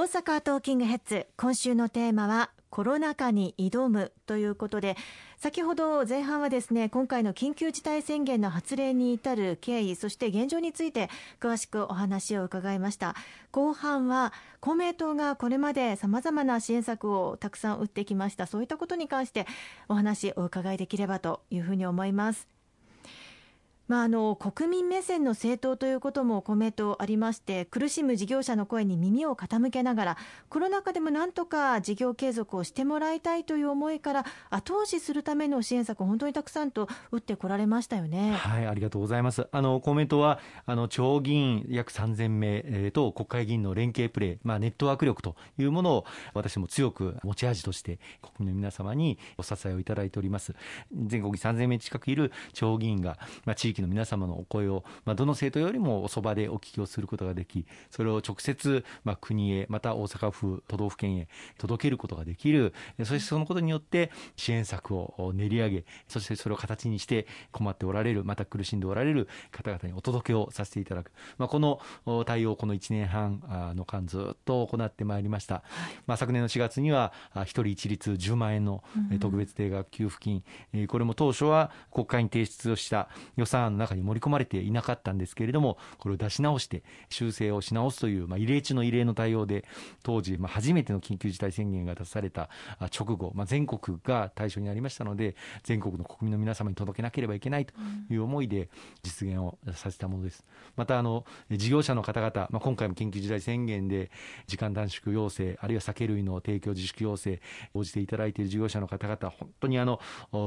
大阪トーキングヘッズ今週のテーマはコロナ禍に挑むということで先ほど前半はですね今回の緊急事態宣言の発令に至る経緯そして現状について詳しくお話を伺いました。後半は公明党がこれまでさまざまな支援策をたくさん打ってきました。そういったことに関してお話をお伺いできればというふうに思います。まあ、あの国民目線の政党ということもコメントありまして苦しむ事業者の声に耳を傾けながらコロナ禍でもなんとか事業継続をしてもらいたいという思いから後押しするための支援策本当にたくさんと打ってこられましたよね。はいありがとうございますあの公明党はあの地方議員約3000名、えー、と国会議員の連携プレー、まあ、ネットワーク力というものを私も強く持ち味として国民の皆様にお支えをいただいております全国3000名近くいる地方議員が、まあ、地域の皆様のお声を、まあ、どの政党よりもおそばでお聞きをすることができ、それを直接、まあ、国へ、また大阪府、都道府県へ届けることができる、そしてそのことによって支援策を練り上げ、そしてそれを形にして困っておられる、また苦しんでおられる方々にお届けをさせていただく、まあ、この対応、この1年半の間、ずっと行ってまいりました。まあ、昨年の4月には、1人一律10万円の特別定額給付金、これも当初は国会に提出をした予算案の中に盛り込まれていなかったんですけれども、これを出し直して、修正をし直すという、まあ、異例中の異例の対応で、当時、まあ、初めての緊急事態宣言が出された直後、まあ、全国が対象になりましたので、全国の国民の皆様に届けなければいけないという思いで実現をさせたものです。また、あの、事業者の方々、まあ、今回も緊急事態宣言で、時間短縮要請、あるいは酒類の提供自粛要請、応じていただいている事業者の方々、本当にあの、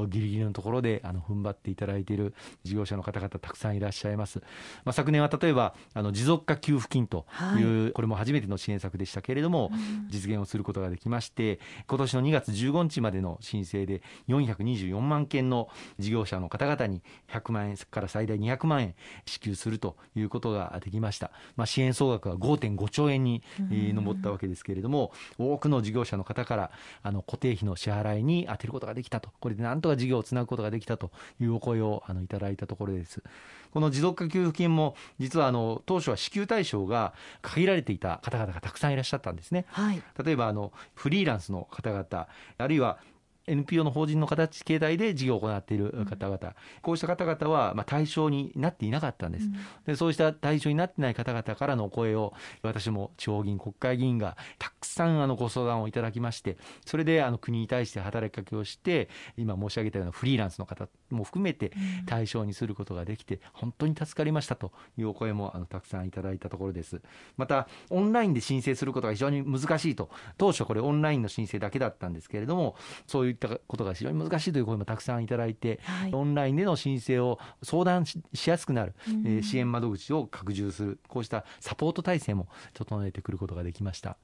ギリギリのところで、あの、踏ん張っていただいている事業者の方々、たくさんいらっしゃいます。まあ、昨年は例えばあの持続化給付金という、はい、これも初めての支援策でしたけれども、実現をすることができまして今年の2月15日までの申請で424万件の事業者の方々に100万円から最大200万円支給するということができました、まあ、支援総額は5.5兆円に上ったわけですけれども多くの事業者の方からあの固定費の支払いに充てることができたと。これでなんとか事業をつなぐことができたというお声をあのいただいたところです。この持続化給付金も実はあの当初は支給対象が限られていた方々がたくさんいらっしゃったんですね。はい、例えばあのフリーランスの方々あるいは NPO の法人の形形態で事業を行っている方々、うん、こうした方々はまあ対象になっていなかったんです、うん、でそうした対象になってない方々からのお声を私も地方議員国会議員がたくさんあのご相談をいただきましてそれであの国に対して働きかけをして今申し上げたようなフリーランスの方も含めて対象にすることができて本当に助かりましたというお声もあのたくさんいただいたところです。またオンラインで申請することが非常に難しいと。当初これオンラインの申請だけだったんですけれどもそういういったことが非常に難しいという声もたくさんいただいて、はい、オンラインでの申請を相談しやすくなる、うん、えー、支援窓口を拡充するこうしたサポート体制も整えてくることができました。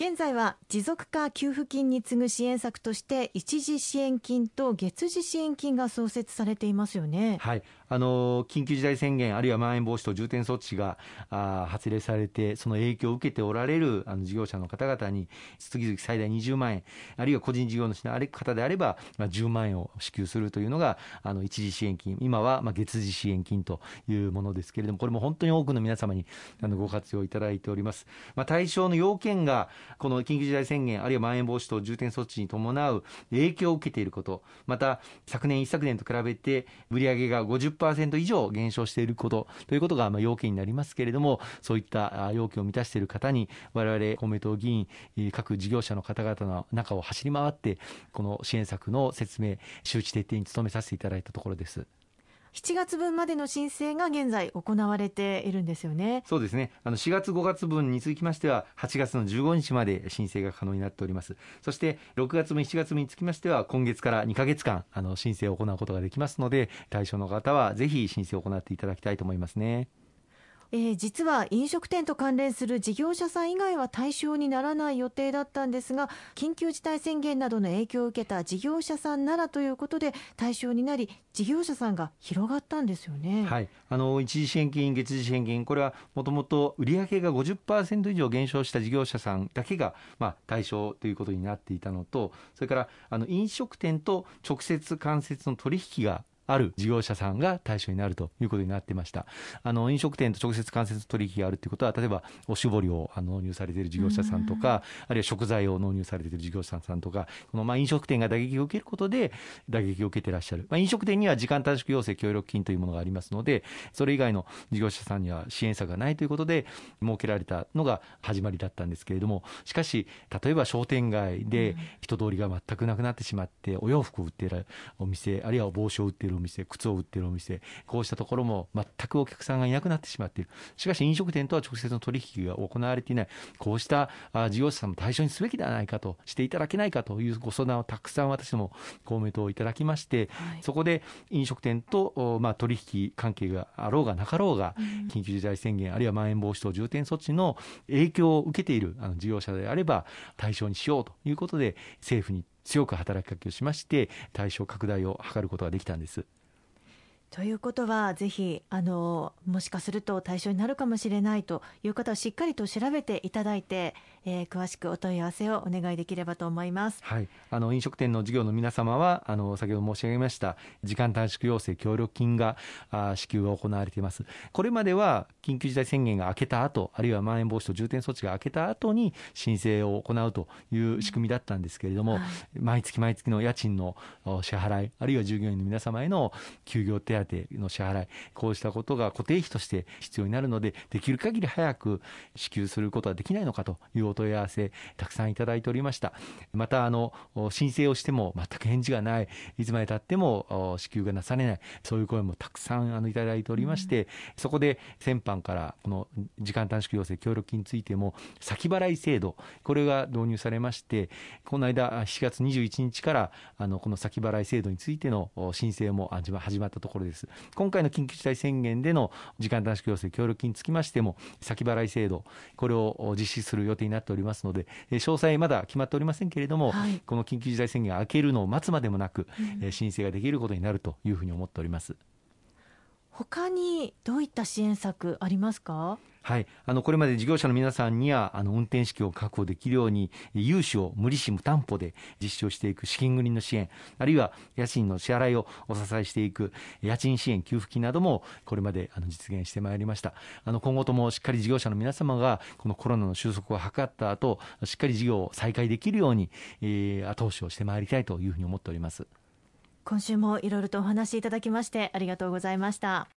現在は持続化給付金に次ぐ支援策として一時支援金と月次支援金が創設されていますよね。はい、あの緊急事態宣言、あるいはまん延防止等重点措置があ発令されて、その影響を受けておられるあの事業者の方々に、月々最大20万円、あるいは個人事業主の方であれば、まあ、10万円を支給するというのが、あの一時支援金、今はまあ月次支援金というものですけれども、これも本当に多くの皆様にあのご活用いただいております。まあ、対象の要件が、この緊急事態宣言、あるいはまん延防止等重点措置に伴う影響を受けていること、また昨年、一昨年と比べて、売上が50%以上減少していることということがまあ要件になりますけれども、そういった要件を満たしている方に、我々公明党議員、各事業者の方々の中を走り回って、この支援策の説明、周知徹底に努めさせていただいたところです。7月分までの申請が現在行われているんですよね。そうですね。あの4月5月分につきましては8月の15日まで申請が可能になっております。そして6月分7月分につきましては今月から2か月間あの申請を行うことができますので対象の方はぜひ申請を行っていただきたいと思いますね。えー、実は飲食店と関連する事業者さん以外は対象にならない予定だったんですが緊急事態宣言などの影響を受けた事業者さんならということで対象になり事業者さんが広がったんですよね、はい、あの一時支援金、月次支援金、これはもともと売上が50%以上減少した事業者さんだけが、まあ、対象ということになっていたのと、それからあの飲食店と直接間接の取引がある事業者さんが対象になるということになってました。あの飲食店と直接間接取引があるということは、例えばおしぼりを納入されている事業者さんとか、あるいは食材を納入されている事業者さんとか、このまあ飲食店が打撃を受けることで、打撃を受けてらっしゃる、まあ、飲食店には時間短縮要請協力金というものがありますので、それ以外の事業者さんには支援策がないということで、設けられたのが始まりだったんですけれども、しかし、例えば商店街で人通りが全くなくなってしまって、お洋服を売っているお店、あるいは帽子を売っているお店、靴を売っているお店、こうしたところも全くお客さんがいなくなってしまっている。しかし飲食店とは直接の取引が行われていない、こうした事業者さんも対象にすべきではないかと、していただけないかというご相談をたくさん私ども公明党をいただきまして、はい、そこで飲食店と、まあ、取引関係があろうがなかろうが、緊急事態宣言、あるいはまん延防止等重点措置の影響を受けているあの事業者であれば、対象にしようということで、政府に強く働きかけをしまして、対象拡大を図ることができたんです。ということは、ぜひあのもしかすると対象になるかもしれないという方はしっかりと調べていただいて、えー、詳しくお問い合わせをお願いできればと思います、はい、あの飲食店の事業の皆様はあの先ほど申し上げました時間短縮要請協力金があ支給が行われています。これまでは緊急事態宣言が明けた後あるいはまん延防止等重点措置が明けた後に申請を行うという仕組みだったんですけれども、はい、毎月毎月の家賃の支払いあるいは従業員の皆様への休業手当の支払いこうしたことが固定費として必要になるのでできる限り早く支給することはできないのかというお問い合わせ、たくさんいただいておりました。また、あの、申請をしても全く返事がない、いつまでたっても支給がなされない、そういう声もたくさんあのいただいておりまして、うん、そこで先般からこの時間短縮要請協力金についても、先払い制度、これが導入されまして、この間、7月21日から、あの、この先払い制度についての申請も始まったところです。今回の緊急事態宣言での時間短縮要請協力金につきましても、先払い制度、これを実施する予定になっておりますので、詳細まだ決まっておりませんけれども、はい、この緊急事態宣言が明けるのを待つまでもなく、うん、申請ができることになるというふうに思っております。他にどういった支援策ありますか？はい、あのこれまで事業者の皆さんにはあの運転資金を確保できるように融資を無利子無担保で実施をしていく資金繰りの支援あるいは家賃の支払いをお支えしていく家賃支援給付金などもこれまであの実現してまいりました。あの今後ともしっかり事業者の皆様がこのコロナの収束を図った後しっかり事業を再開できるように、えー、後押しをしてまいりたいというふうに思っております。今週もいろいろとお話しいただきましてありがとうございました。